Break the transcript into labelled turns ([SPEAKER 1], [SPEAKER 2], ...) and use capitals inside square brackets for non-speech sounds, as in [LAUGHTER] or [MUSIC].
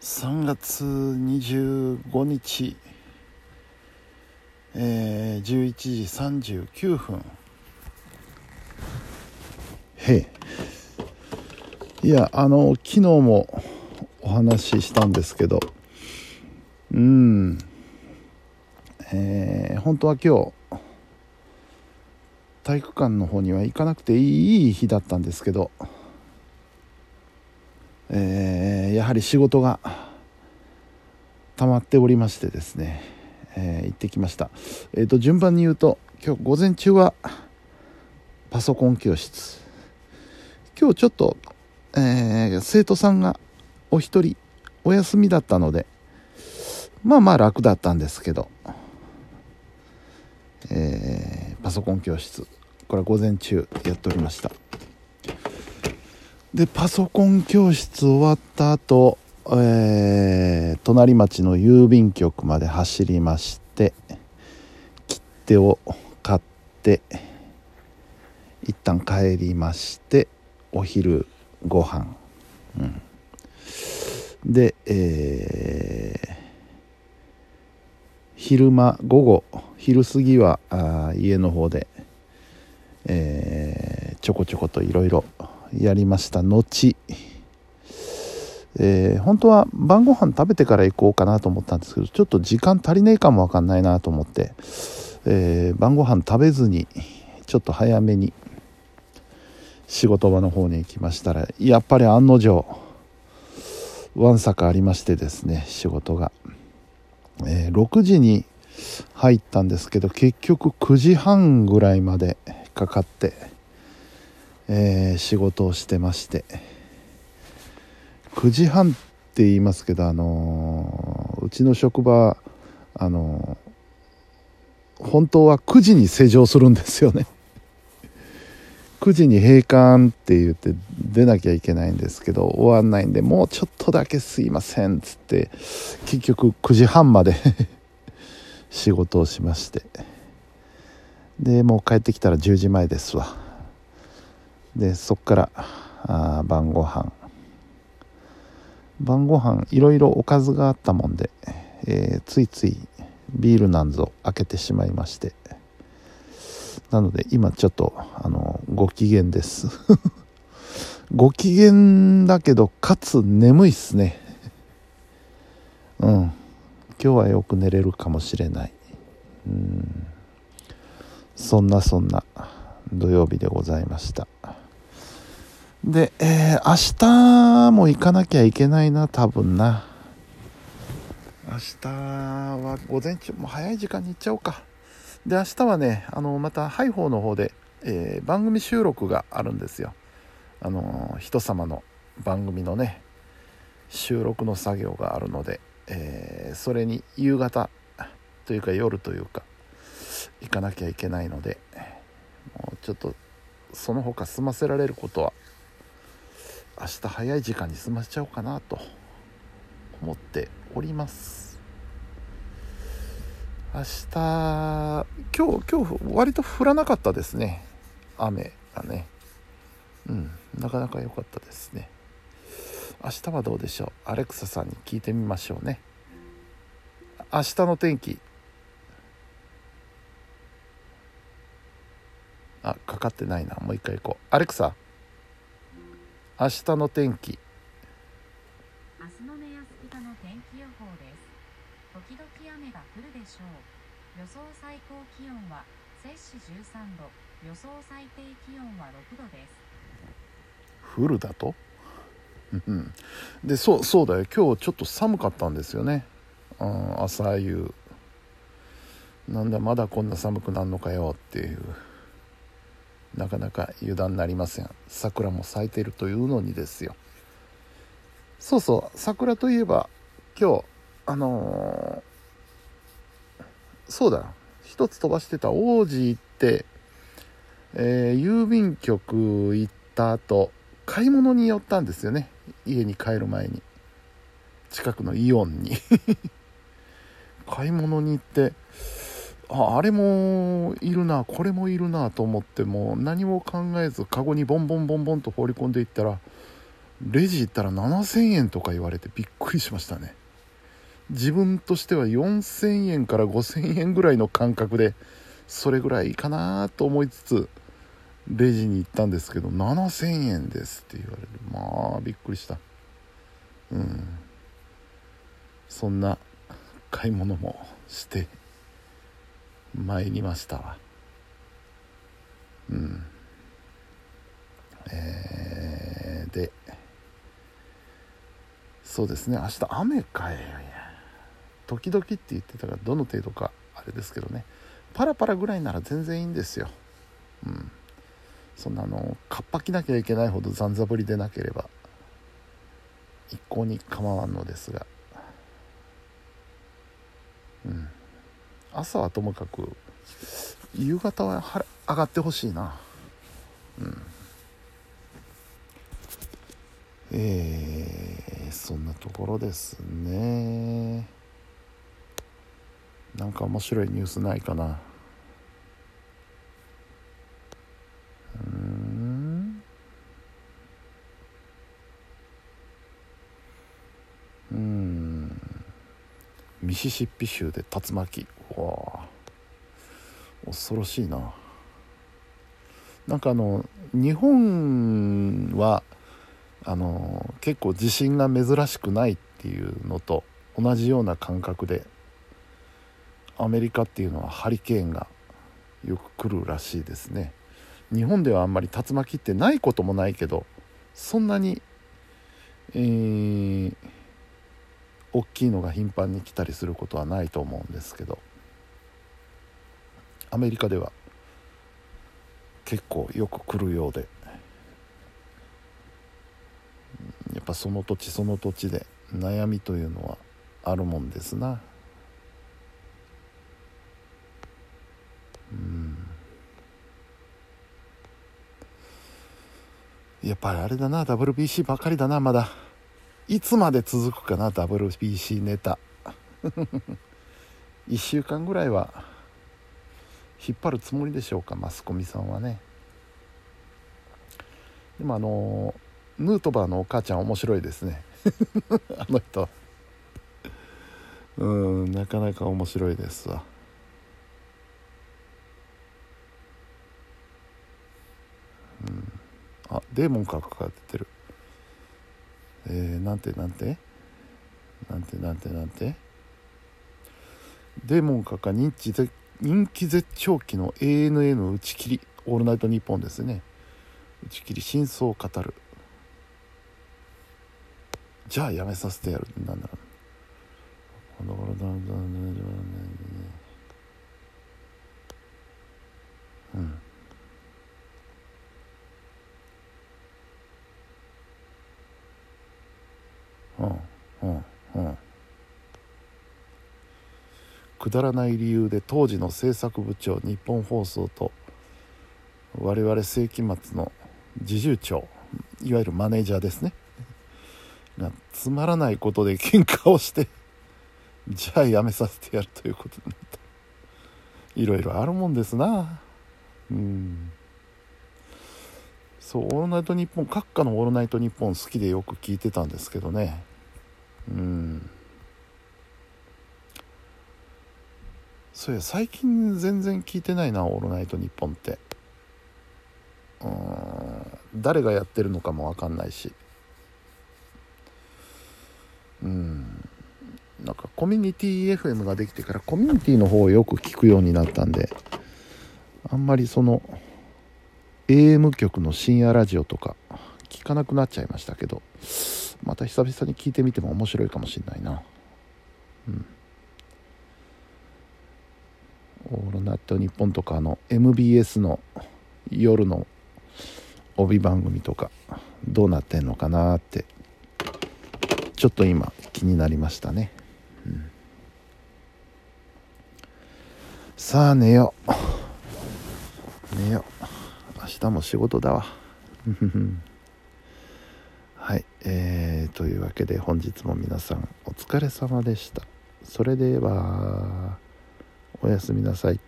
[SPEAKER 1] 3月25日、えー、11時39分。へえいやあの昨日もお話ししたんですけどうん。えー、本当は今日体育館の方には行かなくていい日だったんですけどえー、やはり仕事が溜まっておりましてですね、えー、行ってきました、えーと、順番に言うと今日午前中はパソコン教室。今日ちょっと、えー、生徒さんがお一人お休みだったのでまあまあ楽だったんですけど、えー、パソコン教室これは午前中やっておりました。でパソコン教室終わった後、えー、隣町の郵便局まで走りまして切手を買って一旦帰りましてお昼ご飯、うん、で、えー、昼間午後昼過ぎはあ家の方で、えー、ちょこちょこといろいろやりました。後、えー、本当は晩ご飯食べてから行こうかなと思ったんですけどちょっと時間足りねえかもわかんないなと思って、えー、晩ご飯食べずにちょっと早めに仕事場の方に行きましたらやっぱり案の定わんさかありましてですね仕事が、えー、6時に入ったんですけど結局9時半ぐらいまでかかってえー、仕事をしてまして9時半って言いますけどあのー、うちの職場あのー、本当は9時に施錠するんですよね。[LAUGHS] 9時に閉館って言って出なきゃいけないんですけど終わんないんでもうちょっとだけすいませんっつって結局9時半まで [LAUGHS] 仕事をしまして。でもう帰ってきたら10時前ですわ。でそっからあ晩ご飯。晩ご飯いろいろおかずがあったもんで、えー、ついついビールなんぞ開けてしまいまして。なので今ちょっとあのご機嫌です。[LAUGHS] ご機嫌だけどかつ眠いっすね。うん。今日はよく寝れるかもしれない。うん。そんなそんな土曜日でございました。で、えー、明日も行かなきゃいけないな、多分な。明日は午前中、も早い時間に行っちゃおうか。で、明日はね、あの、また、ハイホーの方で、えー、番組収録があるんですよ。あの、人様の番組のね、収録の作業があるので、えー、それに夕方というか夜というか、行かなきゃいけないので、もうちょっと、その他済ませられることは明日早い時間に済ませちゃおうかなと思っております。明日今日今日割と降らなかったですね。雨がね。うんなかなか良かったですね。明日はどうでしょう？アレクサさんに聞いてみましょうね。明日の天気。あかかってないな。もう一回行こう。アレクサ。明日の天気。
[SPEAKER 2] 明日の目安北の天気予報です。時々雨が降るでしょう。予想最高気温は摂氏13度。予想最低気温は6度です。
[SPEAKER 1] 降るだと？[LAUGHS] でそうそうだよ。今日ちょっと寒かったんですよね、うん、朝夕。なんだまだこんな寒くなるのかよっていうなかなか油断なりません。桜も咲いているというのにですよ。そうそう。桜といえば今日あのー、そうだ。一つ飛ばしてた王子行って、えー、郵便局行った後買い物に寄ったんですよね。家に帰る前に。近くのイオンに。[LAUGHS] 買い物に行ってああれもいるなこれもいるなと思っても何も考えずカゴにボンボンボンボンと放り込んでいったらレジ行ったら7000円とか言われてびっくりしましたね。自分としては4000円から5000円ぐらいの感覚でそれぐらいかなと思いつつレジに行ったんですけど7000円ですって言われるまあびっくりした。うん。そんな買い物もして参りました。わうん。えー、でそうですね。明日雨かい時々って言ってたからどの程度かあれですけどね。パラパラぐらいなら全然いいんですよ。うん。そんなあのかっぱ着なきゃいけないほど残ざぶりでなければ一向に構わんのですが。うん。朝はともかく夕方は晴れ上がってほしいな。うん。えー、そんなところですね。なんか面白いニュースないかな。うん。うん。ミシシッピ州で竜巻。わ恐ろしいな。なんかあの日本はあの結構地震が珍しくないっていうのと同じような感覚でアメリカっていうのはハリケーンがよく来るらしいですね。日本ではあんまり竜巻ってないこともないけどそんなにえー、大きいのが頻繁に来たりすることはないと思うんですけど。アメリカでは結構よく来るようでやっぱその土地その土地で悩みというのはあるもんですな。うん。やっぱりあれだな WBC ばかりだなまだ。いつまで続くかな WBC ネタ。[LAUGHS] 1週間ぐらいは引っ張るつもりでしょうかマスコミさんはね。でもあのヌートバーのお母ちゃん面白いですね。[LAUGHS] あの人。うんなかなか面白いですわ。うん。あデーモンかかってる。えー、なんてなんて？なんてなんてなんて？デーモンかか認知人気絶頂期の ANA の打ち切り「オールナイトニッポン」ですね。打ち切り真相を語る。じゃあやめさせてやる。なんだろううんうんうんうんくだらない理由で当時の制作部長日本放送と我々世紀末の侍従長いわゆるマネージャーですね。がつまらないことで喧嘩をしてじゃあやめさせてやるということになった。いろいろあるもんですな。うん。そう「オールナイトニッポン」閣下の「オールナイトニッポン」好きでよく聞いてたんですけどね。うん。そうや最近全然聞いてないな「オールナイトニッポン」って。うん。誰がやってるのかも分かんないし。うん。なんかコミュニティ FM ができてからコミュニティの方をよく聞くようになったんであんまりその AM 局の深夜ラジオとか聞かなくなっちゃいましたけどまた久々に聞いてみても面白いかもしれないな。うん。オールナイトニッポンとかの MBS の夜の帯番組とかどうなってんのかなってちょっと今気になりましたね、うん、さあ寝よう。寝よう。明日も仕事だわ。[LAUGHS] はい。えー、というわけで本日も皆さんお疲れ様でした。それでは。おやすみなさい。